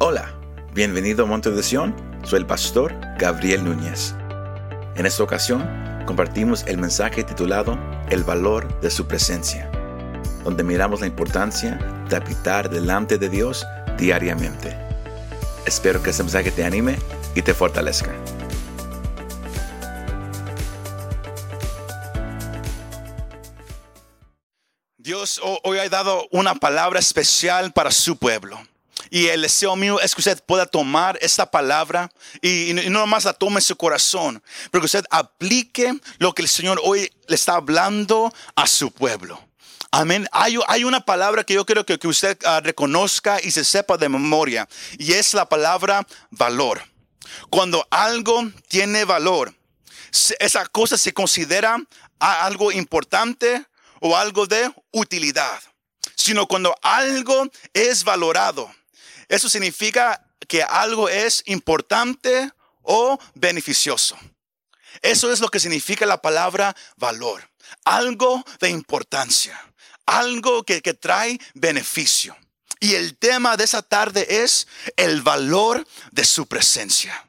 Hola, bienvenido a Monte de Sion, soy el pastor Gabriel Núñez. En esta ocasión compartimos el mensaje titulado El valor de su presencia, donde miramos la importancia de habitar delante de Dios diariamente. Espero que este mensaje te anime y te fortalezca. Dios hoy ha dado una palabra especial para su pueblo. Y el deseo mío es que usted pueda tomar esta palabra y, no nomás la tome en su corazón, pero que usted aplique lo que el Señor hoy le está hablando a su pueblo. Amén. Hay, una palabra que yo quiero que, que usted ah, reconozca y se sepa de memoria, y es la palabra valor. Cuando algo tiene valor, esa cosa se considera algo importante o algo de utilidad, sino cuando algo es valorado. Eso significa que algo es importante o beneficioso. Eso es lo que significa la palabra valor. Algo de importancia. Algo que, que trae beneficio. Y el tema de esa tarde es el valor de su presencia.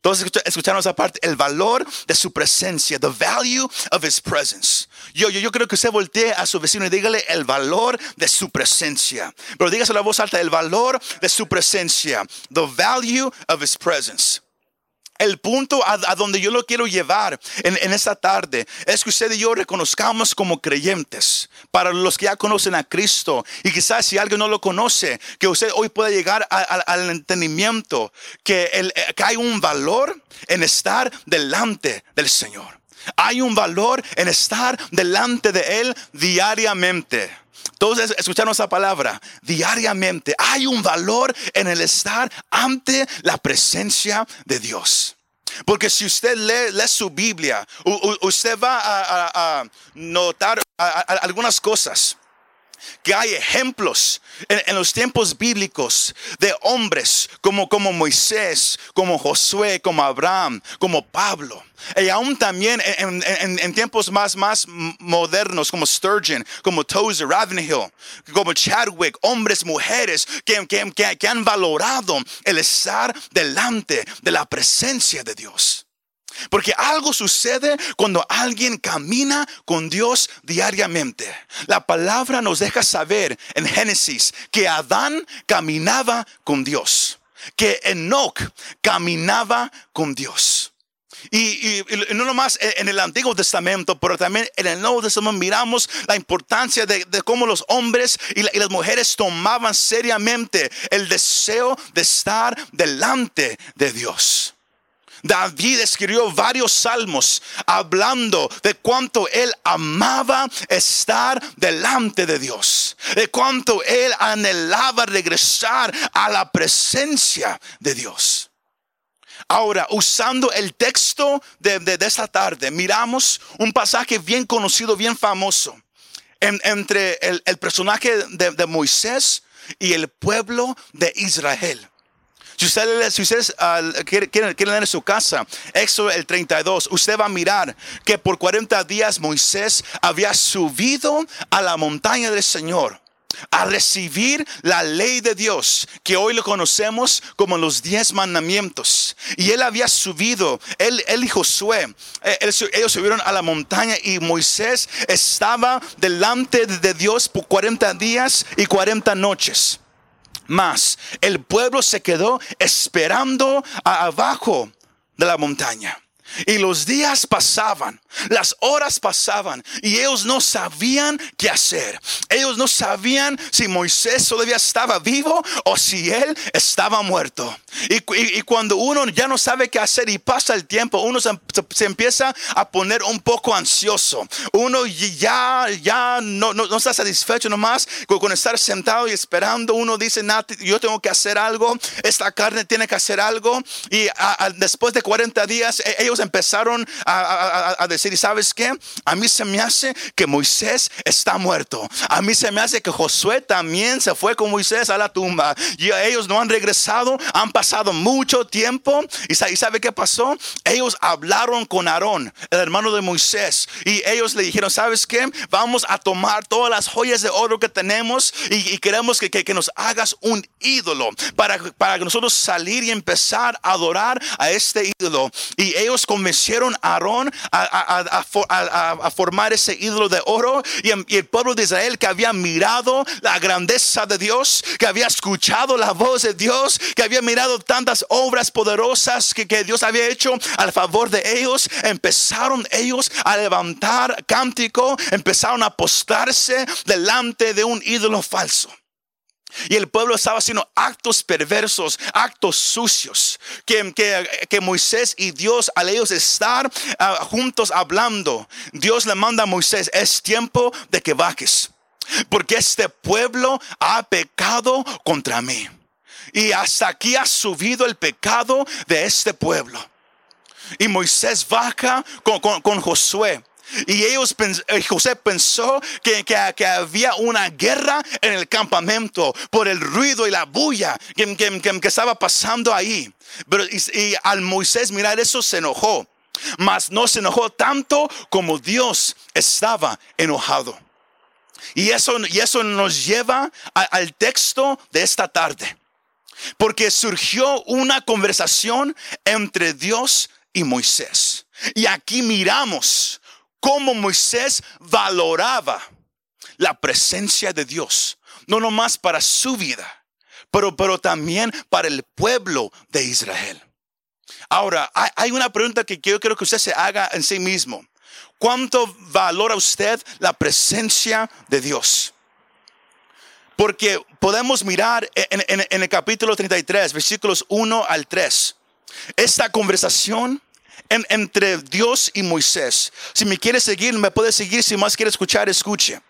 Todos escucharon esa parte, el valor de su presencia, the value of his presence. Yo, yo, yo creo que usted voltee a su vecino y dígale el valor de su presencia. Pero dígase la voz alta, el valor de su presencia, the value of his presence. El punto a, donde yo lo quiero llevar en, esta tarde es que usted y yo reconozcamos como creyentes, para los que ya conocen a Cristo, y quizás si alguien no lo conoce, que usted hoy pueda llegar al entendimiento el, que hay un valor en estar delante del Señor. Hay un valor en estar delante de Él diariamente. Todos escucharon esa palabra, diariamente. Hay un valor en el estar ante la presencia de Dios. Porque si usted lee, su Biblia, usted va a, notar algunas cosas que hay ejemplos en, los tiempos bíblicos de hombres como, como Moisés, como Josué, como Abraham, como Pablo. Y aún también en, tiempos más, más modernos como Sturgeon, como Tozer, Ravenhill, como Chadwick, hombres, mujeres que, que, que han valorado el estar delante de la presencia de Dios. Porque algo sucede cuando alguien camina con Dios diariamente. La palabra nos deja saber en Génesis que Adán caminaba con Dios, que Enoch caminaba con Dios. Y, no nomás en el Antiguo Testamento, pero también en el Nuevo Testamento miramos la importancia de, cómo los hombres y, y, las mujeres tomaban seriamente el deseo de estar delante de Dios. David escribió varios salmos hablando de cuánto él amaba estar delante de Dios, de cuánto él anhelaba regresar a la presencia de Dios. Ahora, usando el texto de, esta tarde, miramos un pasaje bien conocido, bien famoso, entre el, personaje de Moisés y el pueblo de Israel. Si ustedes, si uh, quieren, quieren, leer en su casa, Éxodo el 32, usted va a mirar que por 40 días Moisés había subido a la montaña del Señor a recibir la ley de Dios, que hoy lo conocemos como los diez mandamientos. Y él había subido, él, él y Josué, eh, ellos subieron a la montaña y Moisés estaba delante de Dios por 40 días y 40 noches más. El pueblo se quedó esperando abajo de la montaña. Y los días pasaban, las horas pasaban y ellos no sabían qué hacer. Ellos no sabían si Moisés todavía estaba vivo o si él estaba muerto. Y, cuando uno ya no sabe qué hacer y pasa el tiempo, uno se, empieza a poner un poco ansioso. Uno ya, ya no, no, está satisfecho nomás con, estar sentado y esperando. Uno dice, yo tengo que hacer algo, esta carne tiene que hacer algo. Y después de 40 días, e, ellos empezaron a, decir, ¿y sabes qué? A mí se me hace que Moisés está muerto. A mí se me hace que Josué también se fue con Moisés a la tumba. Y ellos no han regresado, han pasado mucho tiempo. ¿Y sabe qué pasó? Ellos hablaron con Aarón, el hermano de Moisés. Y ellos le dijeron, ¿sabes qué? Vamos a tomar todas las joyas de oro que tenemos y, queremos que, que, nos hagas un ídolo para, para nosotros salir y empezar a adorar a este ídolo. Y ellos convencieron a Aarón a, formar ese ídolo de oro. Y, el pueblo de Israel que había mirado la grandeza de Dios, que había escuchado la voz de Dios, que había mirado tantas obras poderosas que, que Dios había hecho al favor de ellos, empezaron ellos a levantar cántico, empezaron a postrarse delante de un ídolo falso. Y el pueblo estaba haciendo actos perversos, actos sucios, que, que, Moisés y Dios, al ellos estar ah, juntos hablando, Dios le manda a Moisés, es tiempo de que bajes, porque este pueblo ha pecado contra mí. Y hasta aquí ha subido el pecado de este pueblo. Y Moisés baja con Josué. Y ellos, eh, José pensó que, que, había una guerra en el campamento por el ruido y la bulla que, que estaba pasando ahí. Pero y, al Moisés mirar eso se enojó, mas no se enojó tanto como Dios estaba enojado. Y eso, y eso nos lleva al texto de esta tarde. Porque surgió una conversación entre Dios y Moisés. Y aquí miramos cómo Moisés valoraba la presencia de Dios, no nomás para su vida, pero, pero también para el pueblo de Israel. Ahora, hay una pregunta que yo quiero que usted se haga en sí mismo. ¿Cuánto valora usted la presencia de Dios? Porque podemos mirar en, en el capítulo 33, versículos 1 al 3, esta conversación entre Dios y Moisés. Si me quiere seguir, me puede seguir. Si más quiere escuchar, escuche.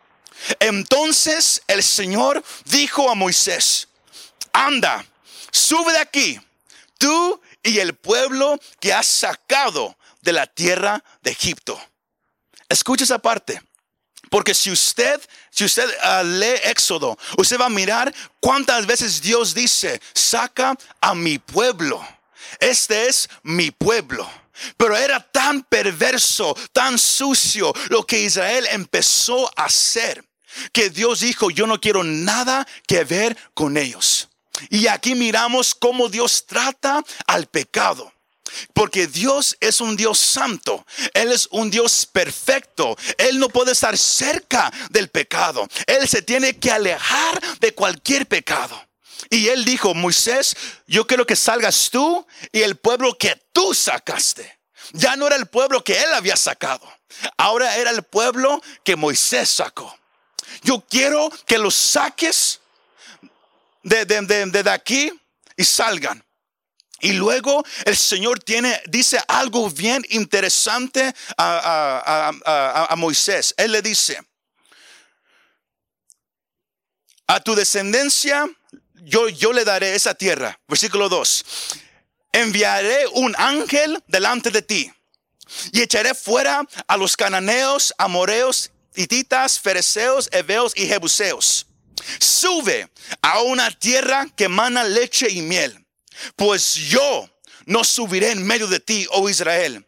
Entonces el Señor dijo a Moisés, anda, sube de aquí, tú y el pueblo que has sacado de la tierra de Egipto. Escucha esa parte. Porque si usted, si usted ah, lee Éxodo, usted va a mirar cuántas veces Dios dice, saca a mi pueblo. Este es mi pueblo. Pero era tan perverso, tan sucio lo que Israel empezó a hacer, que Dios dijo, yo no quiero nada que ver con ellos. Y aquí miramos cómo Dios trata al pecado. Porque Dios es un Dios santo, Él es un Dios perfecto, Él no puede estar cerca del pecado, Él se tiene que alejar de cualquier pecado. Y él dijo, Moisés, yo quiero que salgas tú y el pueblo que tú sacaste. Ya no era el pueblo que él había sacado. Ahora era el pueblo que Moisés sacó. Yo quiero que los saques de, de, aquí y salgan. Y luego el Señor tiene, dice algo bien interesante a, a, Moisés. Él le dice, a tu descendencia yo, yo le daré esa tierra. Versículo 2. Enviaré un ángel delante de ti y echaré fuera a los cananeos, amoreos, hititas, fereceos, heveos y jebuseos. Sube a una tierra que mana leche y miel, pues yo no subiré en medio de ti, oh Israel.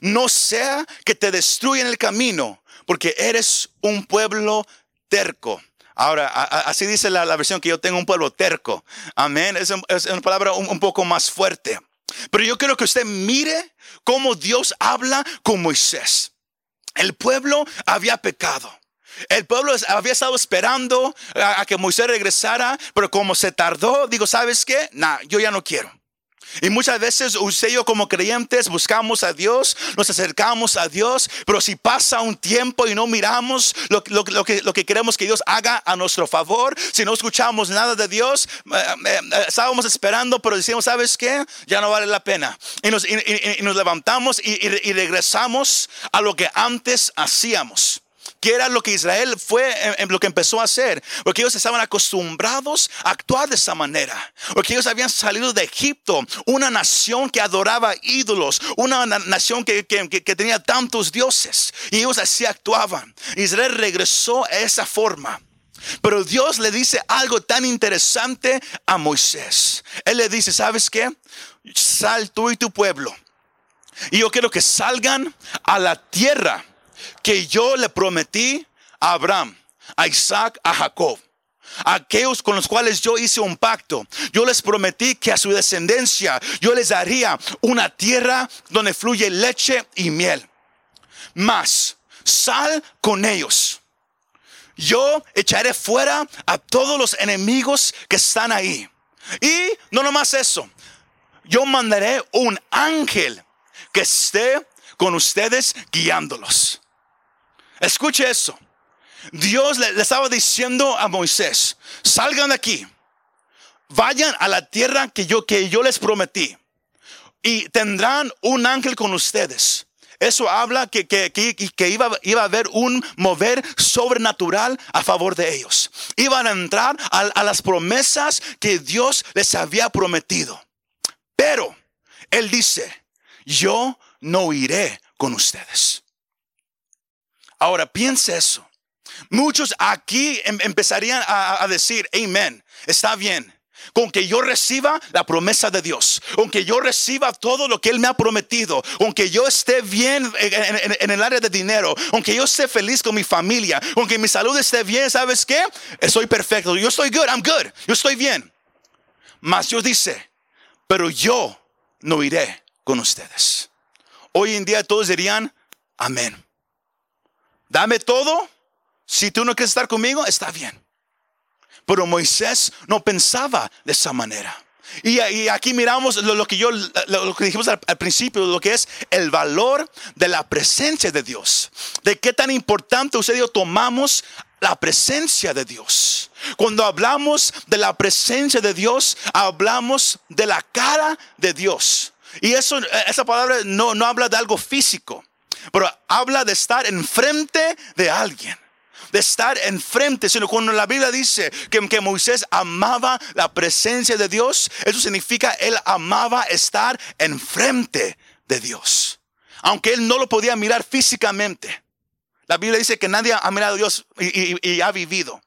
No sea que te destruyan el camino, porque eres un pueblo terco. Ahora, así dice la, versión que yo tengo un pueblo terco. Amén. Es, una palabra un, poco más fuerte. Pero yo quiero que usted mire cómo Dios habla con Moisés. El pueblo había pecado. El pueblo había estado esperando a, que Moisés regresara, pero como se tardó, digo, ¿sabes qué? Nah, yo ya no quiero. Y muchas veces usted y yo como creyentes buscamos a Dios, nos acercamos a Dios, pero si pasa un tiempo y no miramos lo, que, lo que queremos que Dios haga a nuestro favor, si no escuchamos nada de Dios, eh, eh, eh, estábamos esperando, pero decimos, ¿sabes qué? Ya no vale la pena. Y nos, y, nos levantamos y, y regresamos a lo que antes hacíamos. Que era lo que Israel fue en, lo que empezó a hacer, porque ellos estaban acostumbrados a actuar de esa manera, porque ellos habían salido de Egipto, una nación que adoraba ídolos, una nación que, que tenía tantos dioses, y ellos así actuaban. Israel regresó a esa forma. Pero Dios le dice algo tan interesante a Moisés. Él le dice, ¿sabes qué? Sal tú y tu pueblo. Y yo quiero que salgan a la tierra que yo le prometí a Abraham, a Isaac, a Jacob. aquellos con los cuales yo hice un pacto. Yo les prometí que a su descendencia yo les daría una tierra donde fluye leche y miel. Más, sal con ellos yo echaré fuera a todos los enemigos que están ahí. Y no nomás eso, yo mandaré un ángel que esté con ustedes guiándolos. Escuche eso. Dios le, estaba diciendo a Moisés, salgan de aquí, vayan a la tierra que yo, que yo les prometí y tendrán un ángel con ustedes eso habla que, que, iba, iba, a haber un mover sobrenatural a favor de ellos. Iban a entrar a las promesas que Dios les había prometido. Pero Él dice, yo no iré con ustedes. Ahora piense eso. Muchos aquí em, empezarían a, decir, amén, está bien con que yo reciba la promesa de Dios, con que yo reciba todo lo que Él me ha prometido, con que yo esté bien en, el área de dinero, aunque yo esté feliz con mi familia, aunque mi salud esté bien, ¿sabes qué? Estoy perfecto, yo estoy good, I'm good, yo estoy bien. Mas Dios dice, pero yo no iré con ustedes. Hoy en día todos dirían, amén. Dame todo, si tú no quieres estar conmigo, está bien. Pero Moisés no pensaba de esa manera. Y, aquí miramos lo, que yo, lo, que dijimos al, principio, lo que es el valor de la presencia de Dios. De qué tan importante usted y yo tomamos la presencia de Dios. Cuando hablamos de la presencia de Dios, hablamos de la cara de Dios. Y eso, esa palabra no, no habla de algo físico, pero habla de estar enfrente de alguien de estar enfrente, sino cuando la Biblia dice que, que Moisés amaba la presencia de Dios, eso significa él amaba estar enfrente de Dios. Aunque él no lo podía mirar físicamente. La Biblia dice que nadie ha mirado a Dios y, ha vivido.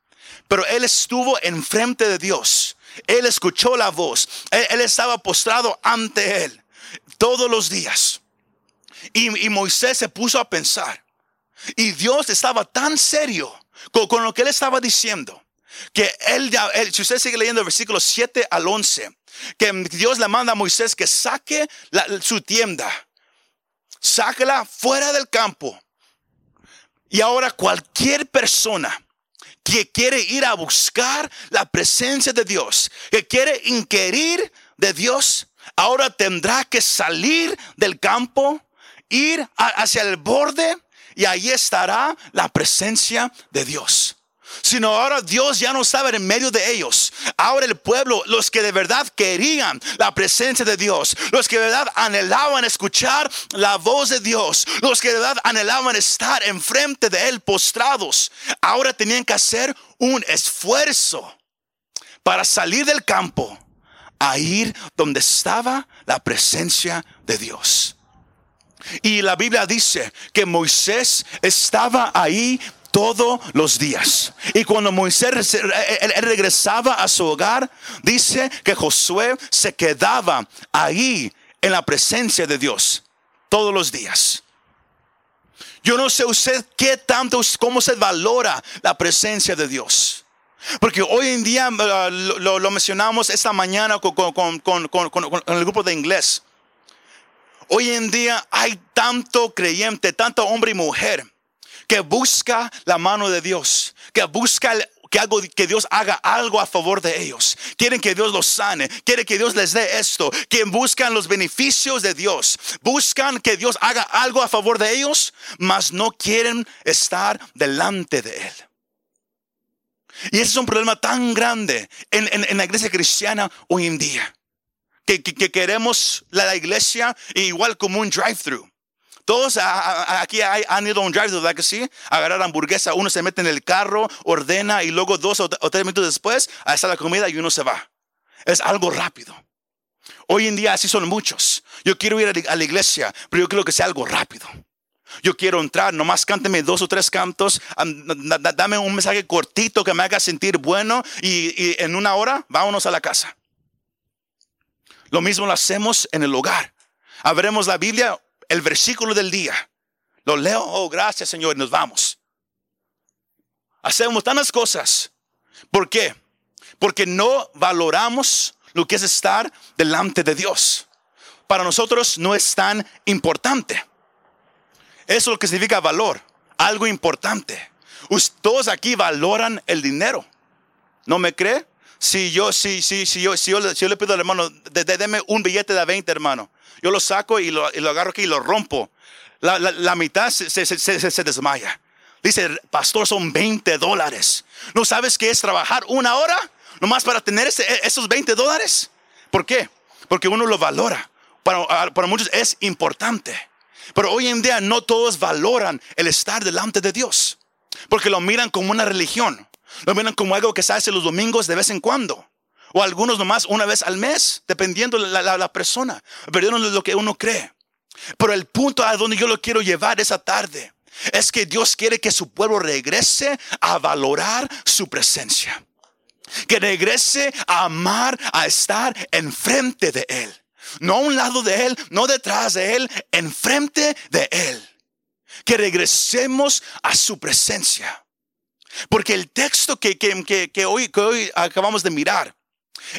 Pero él estuvo enfrente de Dios. Él escuchó la voz. Él, estaba postrado ante él todos los días. Y Moisés se puso a pensar. Y Dios estaba tan serio con, lo que él estaba diciendo. Que él, ya, si usted sigue leyendo el versículo 7 al 11, que Dios le manda a Moisés que saque su tienda, sáquela fuera del campo. Y ahora cualquier persona que quiere ir a buscar la presencia de Dios, que quiere inquirir de Dios, ahora tendrá que salir del campo, ir hacia el borde y ahí estará la presencia de Dios. Sino ahora Dios ya no estaba en medio de ellos. Ahora el pueblo, los que de verdad querían la presencia de Dios, los que de verdad anhelaban escuchar la voz de Dios, los que de verdad anhelaban estar enfrente de Él postrados, ahora tenían que hacer un esfuerzo para salir del campo a ir donde estaba la presencia de Dios. Y la Biblia dice que Moisés estaba ahí todos los días. Y cuando Moisés regresaba a su hogar, dice que Josué se quedaba ahí en la presencia de Dios todos los días. Yo no sé usted qué tanto, cómo se valora la presencia de Dios. Porque hoy en día uh, lo, mencionamos esta mañana con el grupo de inglés. Hoy en día hay tanto creyente, tanto hombre y mujer que busca la mano de Dios, que busca que, algo, que Dios haga algo a favor de ellos. Quieren que Dios los sane, quieren que Dios les dé esto, que buscan los beneficios de Dios, buscan que Dios haga algo a favor de ellos, mas no quieren estar delante de Él. Y ese es un problema tan grande en la iglesia cristiana hoy en día que, queremos la, iglesia igual como un drive-thru. Todos aquí han ido a un drive, ¿verdad que sí? Agarrar hamburguesa, uno se mete en el carro, ordena y luego dos o, tres minutos después, ahí está la comida y uno se va. Es algo rápido. Hoy en día así son muchos. Yo quiero ir a la iglesia, pero yo quiero que sea algo rápido. Yo quiero entrar, nomás cánteme dos o tres cantos, dame un mensaje cortito que me haga sentir bueno y, en una hora vámonos a la casa. Lo mismo lo hacemos en el hogar. Abremos la Biblia, el versículo del día. Lo leo, oh gracias Señor, y nos vamos. Hacemos tantas cosas. ¿Por qué? Porque no valoramos lo que es estar delante de Dios. Para nosotros no es tan importante. Eso es lo que significa valor, algo importante. Todos aquí valoran el dinero. ¿No me cree? Si yo, si, si, si yo, si yo, le pido al hermano, déme un billete de 20, hermano. Yo lo saco y lo, agarro aquí y lo rompo. La, mitad se, se, desmaya. Dice, pastor, son 20 dólares. ¿No sabes qué es trabajar una hora? Nomás para tener esos 20 dólares. ¿Por qué? Porque uno lo valora. Para, para muchos es importante. Pero hoy en día no todos valoran el estar delante de Dios. Porque lo miran como una religión. Lo miran como algo que se hace los domingos de vez en cuando. O algunos nomás una vez al mes, dependiendo de la, la, persona. De lo que uno cree. Pero el punto a donde yo lo quiero llevar esa tarde es que Dios quiere que su pueblo regrese a valorar su presencia. Que regrese a amar, a estar enfrente de Él. No a un lado de Él, no detrás de Él, enfrente de Él. Que regresemos a su presencia. Porque el texto que, que, hoy, que hoy acabamos de mirar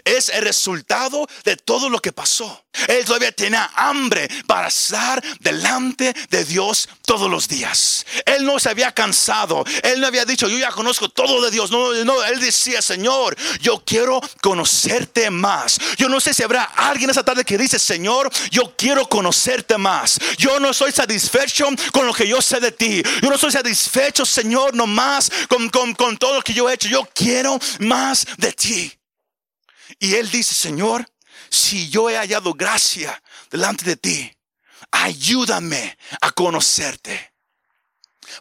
es el resultado de todo lo que pasó. Él todavía tenía hambre para estar delante de Dios todos los días. Él no se había cansado. Él no había dicho, yo ya conozco todo de Dios. No, él decía, Señor, yo quiero conocerte más. Yo no sé si habrá alguien esa tarde que dice, Señor, yo quiero conocerte más. Yo no soy satisfecho con lo que yo sé de ti. Yo no soy satisfecho, Señor, nomás con, con, con todo lo que yo he hecho. Yo quiero más de ti. Y él dice, Señor, si yo he hallado gracia delante de ti, ayúdame a conocerte.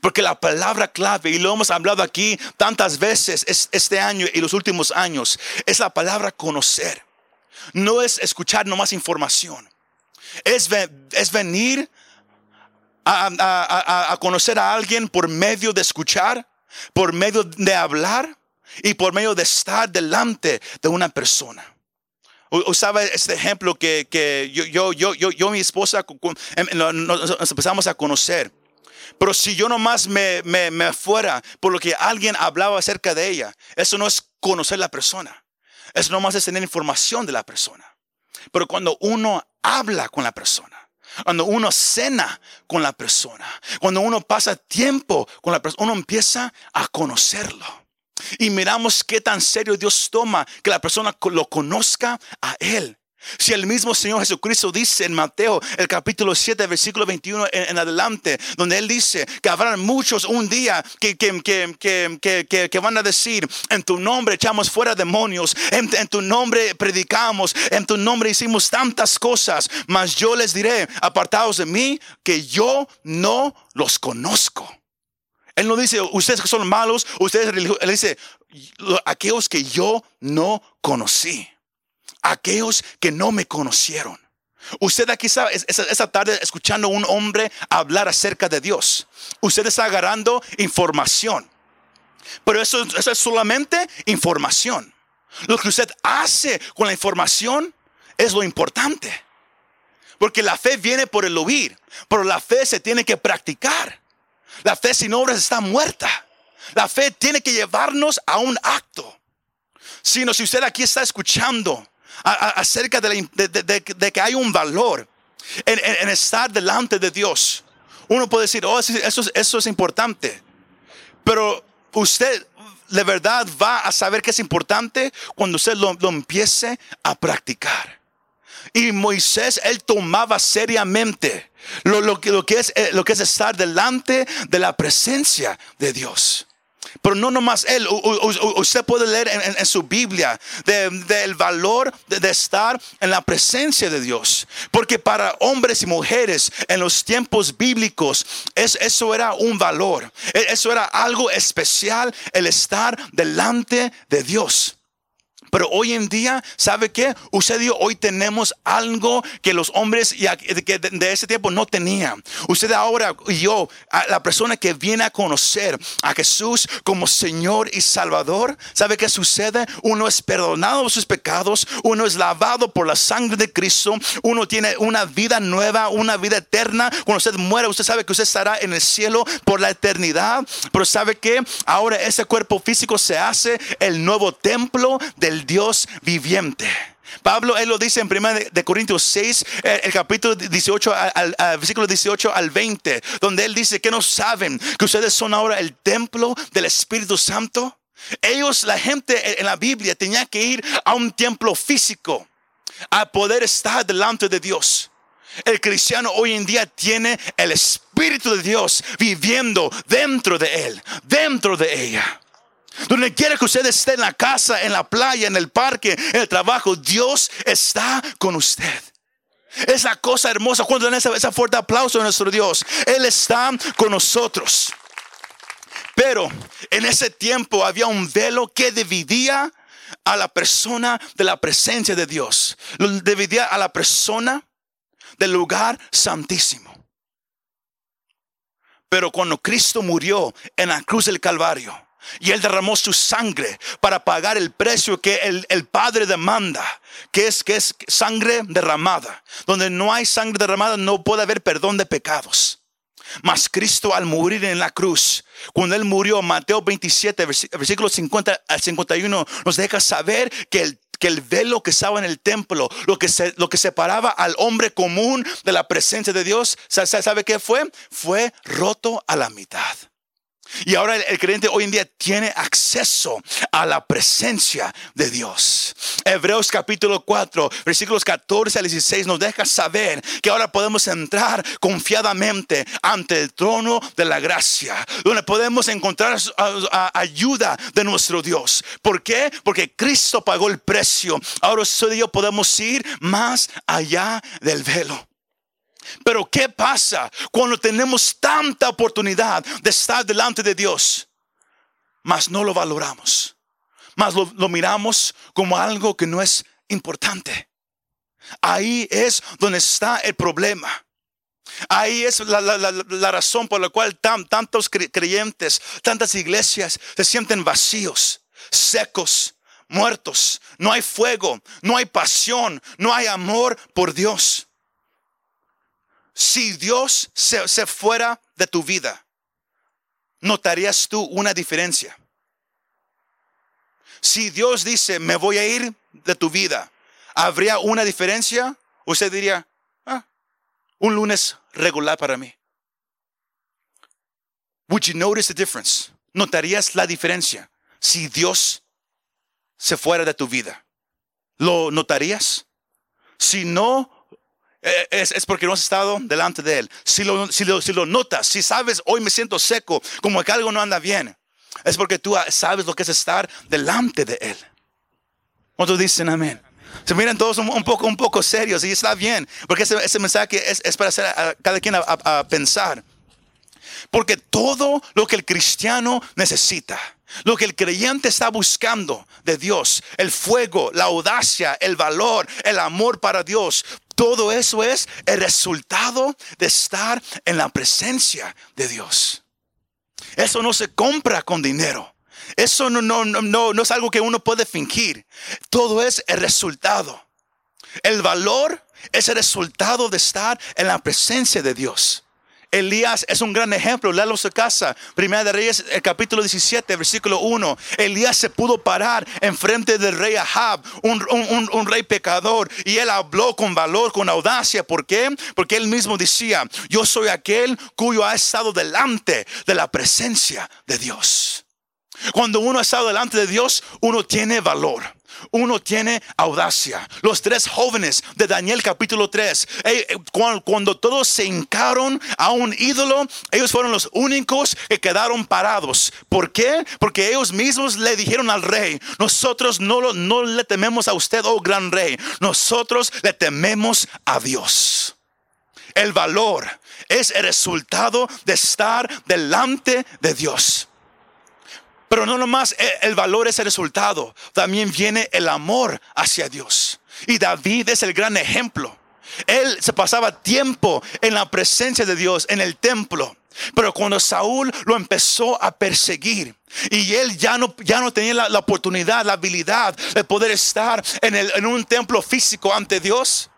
Porque la palabra clave, y lo hemos hablado aquí tantas veces este año y los últimos años, es la palabra conocer. No es escuchar nomás información. Es, es venir a, a conocer a alguien por medio de escuchar, por medio de hablar y por medio de estar delante de una persona. Usaba este ejemplo que, que yo, yo, yo, yo, yo, mi esposa em, nos empezamos a conocer. Pero si yo nomás me, me, me fuera por lo que alguien hablaba acerca de ella, eso no es conocer la persona. Eso nomás es tener información de la persona. Pero cuando uno habla con la persona, cuando uno cena con la persona, cuando uno pasa tiempo con la persona, uno empieza a conocerlo y miramos qué tan serio Dios toma que la persona lo conozca a Él. Si el mismo Señor Jesucristo dice en Mateo, el capítulo 7, versículo 21 en, adelante, donde Él dice que habrá muchos un día que, que, van a decir, en tu nombre echamos fuera demonios, en, en, tu nombre predicamos, en tu nombre hicimos tantas cosas, mas yo les diré, apartados de mí, que yo no los conozco. Él no dice, ustedes que son malos, ustedes religiosos. Él dice, aquellos que yo no conocí. Aquellos que no me conocieron. Usted aquí sabe, esa tarde escuchando a un hombre hablar acerca de Dios. Usted está agarrando información. Pero eso, eso es solamente información. Lo que usted hace con la información es lo importante. Porque la fe viene por el oír, pero la fe se tiene que practicar. La fe sin obras está muerta. La fe tiene que llevarnos a un acto. Sino si usted aquí está escuchando acerca de, que hay un valor en, estar delante de Dios, uno puede decir, oh, eso, eso es importante. Pero usted de verdad va a saber que es importante cuando usted lo empiece a practicar. Y Moisés, él tomaba seriamente lo, lo, lo, que es, eh, lo que es estar delante de la presencia de Dios. Pero no nomás él, usted puede leer en, su Biblia del valor de, estar en la presencia de Dios. Porque para hombres y mujeres en los tiempos bíblicos, eso era un valor. E, eso era algo especial, el estar delante de Dios. Pero hoy en día, ¿sabe qué? Usted dijo, hoy tenemos algo que los hombres de ese tiempo no tenían. Usted ahora y yo, la persona que viene a conocer a Jesús como Señor y Salvador, ¿sabe qué sucede? Uno es perdonado sus pecados, uno es lavado por la sangre de Cristo, uno tiene una vida nueva, una vida eterna. Cuando usted muere, usted sabe que usted estará en el cielo por la eternidad. Pero ¿sabe qué? Ahora ese cuerpo físico se hace el nuevo templo del Dios viviente. Pablo, él lo dice en 1 de, Corintios 6, el, capítulo 18, al, versículo 18 al 20, donde él dice que no saben que ustedes son ahora el templo del Espíritu Santo. Ellos, la gente en la Biblia, tenía que ir a un templo físico a poder estar delante de Dios. El cristiano hoy en día tiene el Espíritu de Dios viviendo dentro de él, dentro de ella. Donde quiera que usted esté en la casa, en la playa, en el parque, en el trabajo, Dios está con usted. Esa cosa hermosa cuando dan ese, fuerte aplauso a nuestro Dios. Él está con nosotros. Pero en ese tiempo había un velo que dividía a la persona de la presencia de Dios. Lo dividía a la persona del lugar santísimo. Pero cuando Cristo murió en la cruz del Calvario, y Él derramó su sangre para pagar el precio que el, Padre demanda, que es, que es sangre derramada. Donde no hay sangre derramada no puede haber perdón de pecados. Mas Cristo al morir en la cruz, cuando Él murió, Mateo 27, versículo 50 al 51, nos deja saber que el que el velo que estaba en el templo, lo que, se, lo que separaba al hombre común de la presencia de Dios, ¿sabe qué fue? Fue roto a la mitad. Y ahora el, creyente hoy en día tiene acceso a la presencia de Dios. Hebreos capítulo 4, versículos 14 al 16 nos deja saber que ahora podemos entrar confiadamente ante el trono de la gracia, donde podemos encontrar ayuda de nuestro Dios. ¿Por qué? Porque Cristo pagó el precio. Ahora usted y yo podemos ir más allá del velo. Pero ¿qué pasa cuando tenemos tanta oportunidad de estar delante de Dios? Mas no lo valoramos. Mas lo, miramos como algo que no es importante. Ahí es donde está el problema. Ahí es la, razón por la cual tantos creyentes, tantas iglesias se sienten vacíos, secos, muertos. No hay fuego, no hay pasión, no hay amor por Dios si Dios se, fuera de tu vida, ¿notarías tú una diferencia? Si Dios dice, me voy a ir de tu vida, ¿habría una diferencia? Usted diría, ah, un lunes regular para mí. Would you notice the difference? ¿Notarías la diferencia si Dios se fuera de tu vida? ¿Lo notarías? Si no, eh, es, porque no has estado delante de Él. Si lo, si, lo, si lo notas, si sabes, hoy me siento seco, como que algo no anda bien, es porque tú sabes lo que es estar delante de Él. ¿Cuántos dicen amén? Se miran todos un, poco, un poco serios y está bien, porque ese, mensaje es, para hacer a, cada quien a pensar. Porque todo lo que el cristiano necesita, lo que el creyente está buscando de Dios, el fuego, la audacia, el valor, el amor para Dios, todo eso es el resultado de estar en la presencia de Dios. Eso no se compra con dinero. Eso no, no, no, no es algo que uno puede fingir. Todo es el resultado. El valor es el resultado de estar en la presencia de Dios. Elías es un gran ejemplo. Léalo su casa. Primera de Reyes, el capítulo 17, versículo 1. Elías se pudo parar enfrente del rey Ahab, un, rey pecador, y él habló con valor, con audacia. ¿Por qué? Porque él mismo decía: Yo soy aquel cuyo ha estado delante de la presencia de Dios. Cuando uno ha estado delante de Dios, uno tiene valor. Uno tiene audacia. Los tres jóvenes de Daniel capítulo 3, eh, eh, cuando, todos se hincaron a un ídolo, ellos fueron los únicos que quedaron parados. ¿Por qué? Porque ellos mismos le dijeron al rey, nosotros no, no le tememos a usted, oh gran rey, nosotros le tememos a Dios. El valor es el resultado de estar delante de Dios. Pero no nomás el valor es el resultado, también viene el amor hacia Dios. Y David es el gran ejemplo. Él se pasaba tiempo en la presencia de Dios, en el templo. Pero cuando Saúl lo empezó a perseguir y él ya no, ya no tenía la, oportunidad, la habilidad de poder estar en, en un templo físico ante Dios,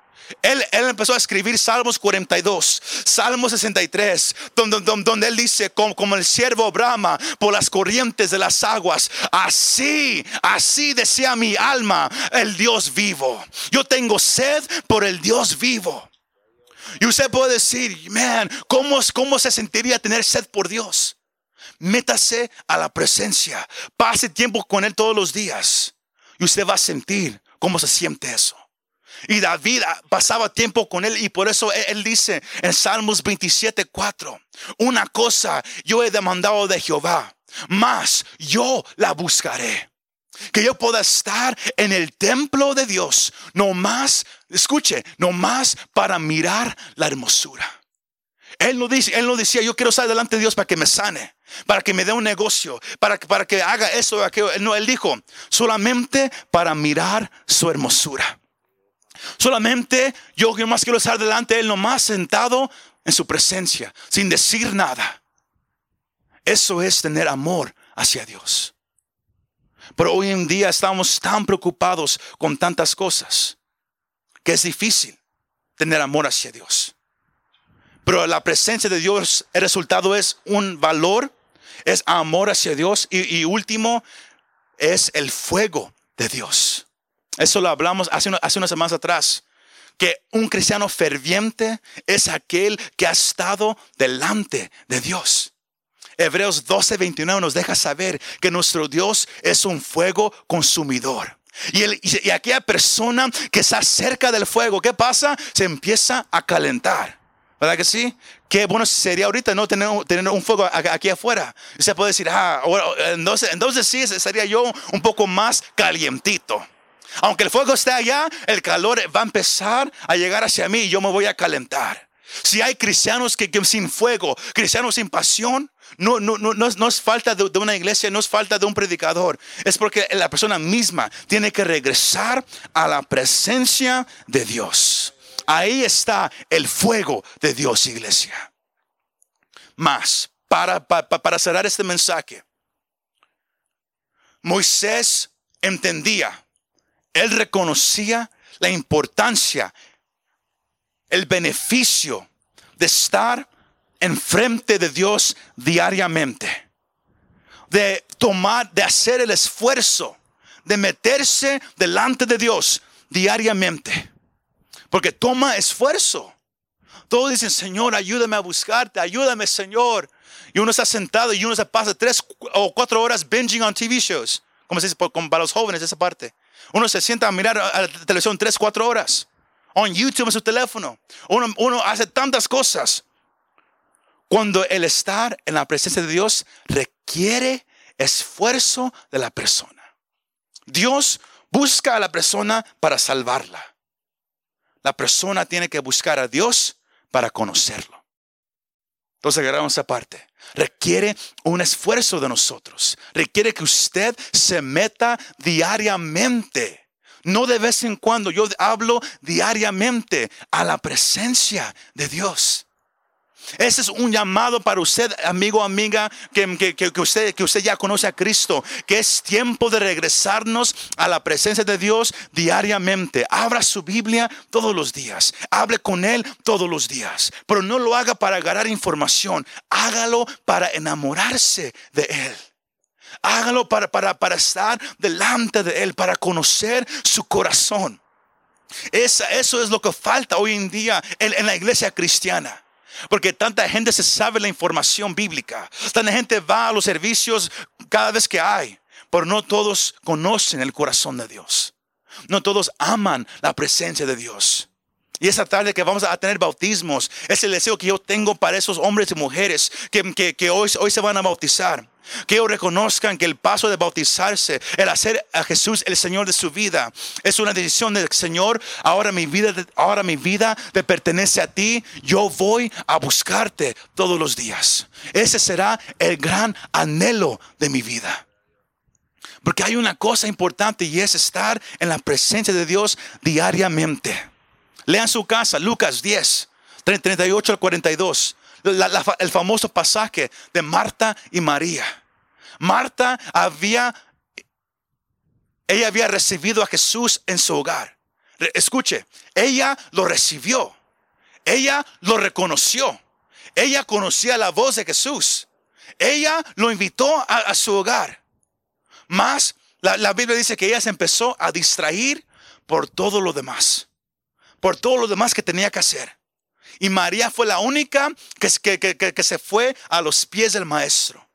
él, empezó a escribir Salmos 42, Salmos 63, donde, donde, él dice, como, como, el siervo brama por las corrientes de las aguas, así, así desea mi alma el Dios vivo. Yo tengo sed por el Dios vivo. Y usted puede decir, man, ¿cómo, cómo se sentiría tener sed por Dios? Métase a la presencia, pase tiempo con Él todos los días y usted va a sentir cómo se siente eso. Y David pasaba tiempo con él y por eso él dice en Salmos 27, 4, una cosa yo he demandado de Jehová, más yo la buscaré. Que yo pueda estar en el templo de Dios, no más, escuche, no más para mirar la hermosura. Él no, dice, él no decía, yo quiero estar delante de Dios para que me sane, para que me dé un negocio, para, para que haga eso o aquello. No, él dijo, solamente para mirar su hermosura. Solamente yo, yo más quiero estar delante de Él, nomás sentado en su presencia, sin decir nada. Eso es tener amor hacia Dios. Pero hoy en día estamos tan preocupados con tantas cosas que es difícil tener amor hacia Dios. Pero la presencia de Dios, el resultado es un valor, es amor hacia Dios y último es el fuego de Dios. Eso lo hablamos hace, hace unas semanas atrás. Que un cristiano ferviente es aquel que ha estado delante de Dios. Hebreos 12, 29 nos deja saber que nuestro Dios es un fuego consumidor. Y, el, y, aquella persona que está cerca del fuego, ¿qué pasa? Se empieza a calentar. ¿Verdad que sí? Qué bueno sería ahorita no tener, tener un fuego aquí afuera. Y se puede decir, ah, entonces, entonces sí, sería yo un poco más calientito. Aunque el fuego esté allá, el calor va a empezar a llegar hacia mí y yo me voy a calentar. Si hay cristianos que, sin fuego, cristianos sin pasión, no, no, no, no, es falta de, de, una iglesia, no es falta de un predicador. Es porque la persona misma tiene que regresar a la presencia de Dios. Ahí está el fuego de Dios, iglesia. Más, para, para, para cerrar este mensaje, Moisés entendía él reconocía la importancia, el beneficio de estar enfrente de Dios diariamente, de tomar, de hacer el esfuerzo, de meterse delante de Dios diariamente, porque toma esfuerzo. Todos dicen, Señor, ayúdame a buscarte, ayúdame, Señor. Y uno está sentado y uno se pasa tres o cuatro horas binging on TV shows, como se dice para los jóvenes esa parte. Uno se sienta a mirar a la televisión tres, cuatro horas. O en YouTube en su teléfono. Uno, uno hace tantas cosas. Cuando el estar en la presencia de Dios requiere esfuerzo de la persona. Dios busca a la persona para salvarla. La persona tiene que buscar a Dios para conocerlo. Entonces agarramos esa parte. Requiere un esfuerzo de nosotros. Requiere que usted se meta diariamente. No de vez en cuando, yo hablo diariamente a la presencia de Dios. Ese es un llamado para usted, amigo, amiga, que, que, usted, que usted ya conoce a Cristo, que es tiempo de regresarnos a la presencia de Dios diariamente. Abra su Biblia todos los días, hable con Él todos los días, pero no lo haga para agarrar información, hágalo para enamorarse de Él. Hágalo para, para, para estar delante de Él, para conocer su corazón. eso es lo que falta hoy en día en la iglesia cristiana. Porque tanta gente se sabe la información bíblica. Tanta gente va a los servicios cada vez que hay. pero no todos conocen el corazón de Dios. No todos aman la presencia de Dios. Y esa tarde que vamos a tener bautismos, es el deseo que yo tengo para esos hombres y mujeres que, que, hoy, hoy se van a bautizar. Que ellos reconozcan que el paso de bautizarse, el hacer a Jesús el Señor de su vida, es una decisión del Señor. Ahora mi vida, ahora mi vida te pertenece a ti. Yo voy a buscarte todos los días. Ese será el gran anhelo de mi vida. Porque hay una cosa importante y es estar en la presencia de Dios diariamente. Lean su casa, Lucas 10, 38 al 42. el famoso pasaje de Marta y María. Marta había, ella había recibido a Jesús en su hogar. Escuche, ella lo recibió. Ella lo reconoció. Ella conocía la voz de Jesús. Ella lo invitó a, su hogar. Más, la, la Biblia dice que ella se empezó a distraer por todo lo demás por todo lo demás que tenía que hacer. Y María fue la única que, que, se fue a los pies del maestro.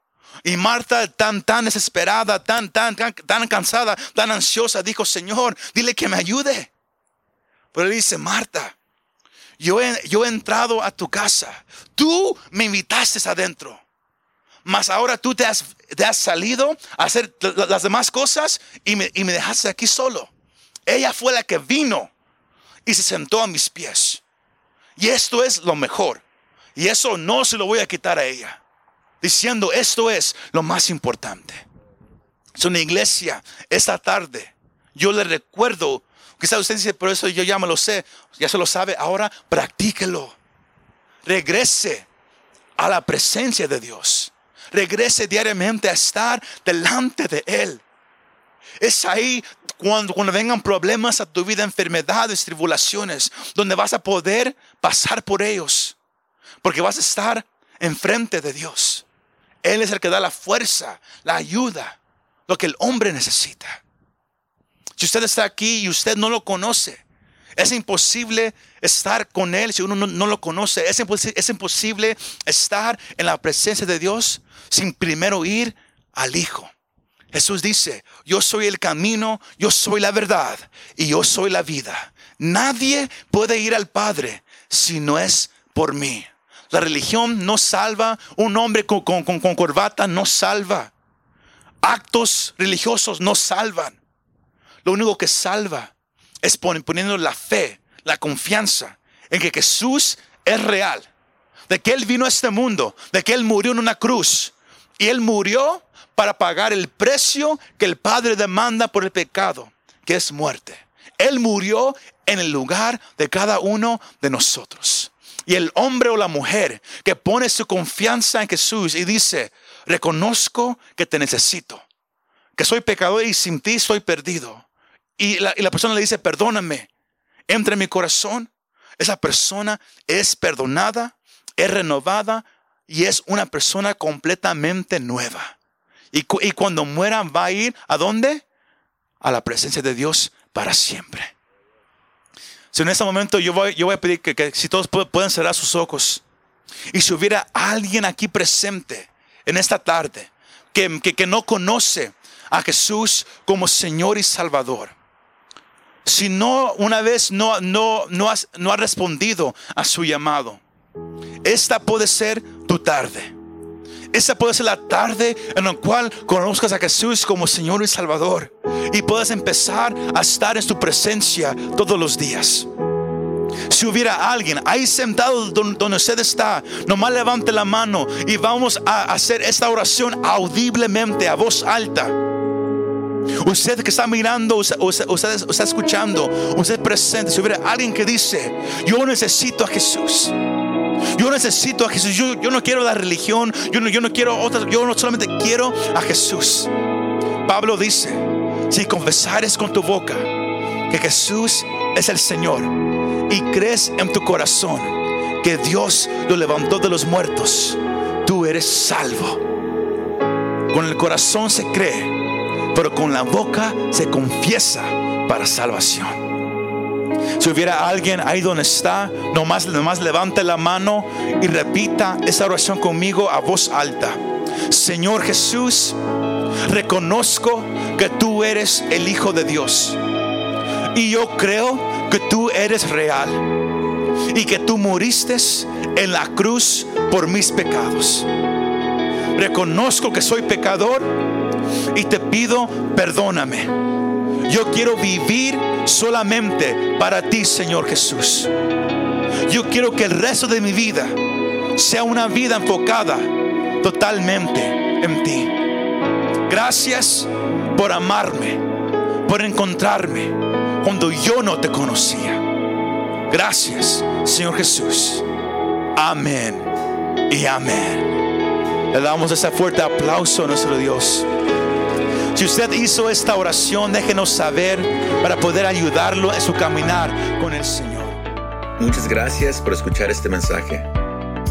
Y Marta, tan, tan desesperada, tan, tan, tan, cansada, tan ansiosa, dijo, Señor, dile que me ayude. Pero él dice, Marta, yo he, yo he entrado a tu casa. Tú me invitaste adentro. Mas ahora tú te has, te has salido a hacer las demás cosas y me, y me dejaste aquí solo. Ella fue la que vino y se sentó a mis pies. Y esto es lo mejor. Y eso no se lo voy a quitar a ella. Diciendo, esto es lo más importante. Es una iglesia esta tarde. Yo le recuerdo, quizás usted dice, por eso yo ya me lo sé, ya se lo sabe, ahora practíquelo. Regrese a la presencia de Dios. Regrese diariamente a estar delante de Él. Es ahí cuando, vengan problemas a tu vida, enfermedades, tribulaciones, donde vas a poder pasar por ellos. Porque vas a estar enfrente de Dios. Él es el que da la fuerza, la ayuda, lo que el hombre necesita. Si usted está aquí y usted no lo conoce, es imposible estar con Él si uno no, lo conoce. Es imposible estar en la presencia de Dios sin primero ir al Hijo. Jesús dice, yo soy el camino, yo soy la verdad y yo soy la vida. Nadie puede ir al Padre si no es por mí. La religión no salva, un hombre con, corbata no salva, actos religiosos no salvan. Lo único que salva es poniendo la fe, la confianza en que Jesús es real, de que Él vino a este mundo, de que Él murió en una cruz y Él murió para pagar el precio que el Padre demanda por el pecado, que es muerte. Él murió en el lugar de cada uno de nosotros. Y el hombre o la mujer que pone su confianza en Jesús y dice, reconozco que te necesito, que soy pecador y sin ti soy perdido. Y la, persona le dice, perdóname, entra en mi corazón. Esa persona es perdonada, es renovada y es una persona completamente nueva. Y, cuando muera va a ir a dónde? A la presencia de Dios para siempre. Si en este momento yo voy, yo voy a pedir que, si todos pueden cerrar sus ojos. Y si hubiera alguien aquí presente en esta tarde que, que, no conoce a Jesús como Señor y Salvador. Si no, una vez no, no, no, no ha respondido a su llamado, esta puede ser tu tarde. Esa puede ser la tarde en la cual conozcas a Jesús como Señor y Salvador y puedas empezar a estar en su presencia todos los días. Si hubiera alguien ahí sentado donde usted está, nomás levante la mano y vamos a hacer esta oración audiblemente, a voz alta. Usted que está mirando, usted, usted, está escuchando, usted presente, si hubiera alguien que dice, yo necesito a Jesús. Yo necesito a Jesús. Yo, no quiero la religión. Yo no, yo no quiero otra. Yo no solamente quiero a Jesús. Pablo dice, si confesares con tu boca que Jesús es el Señor y crees en tu corazón que Dios lo levantó de los muertos, tú eres salvo. Con el corazón se cree, pero con la boca se confiesa para salvación. Si hubiera alguien ahí donde está, nomás, nomás levante la mano y repita esa oración conmigo a voz alta. Señor Jesús, Reconozco que tú eres el Hijo de Dios. Y yo creo que tú eres real. Y que tú moriste en la cruz por mis pecados. Reconozco que soy pecador y te pido perdóname. Yo quiero vivir solamente para ti, Señor Jesús. Yo quiero que el resto de mi vida sea una vida enfocada totalmente en ti. Gracias por amarme, por encontrarme cuando yo no te conocía. Gracias, Señor Jesús. Amén y amén. Le damos ese fuerte aplauso a nuestro Dios. Si usted hizo esta oración, déjenos saber para poder ayudarlo en su caminar con el Señor. Muchas gracias por escuchar este mensaje.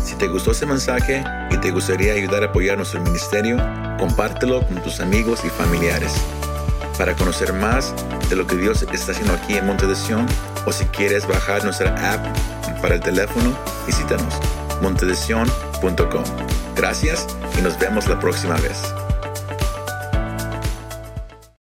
Si te gustó este mensaje y te gustaría ayudar a apoyar nuestro ministerio, compártelo con tus amigos y familiares. Para conocer más de lo que Dios está haciendo aquí en Monte de Sion, o si quieres bajar nuestra app para el teléfono, visítanos montedesion.com. Gracias y nos vemos la próxima vez.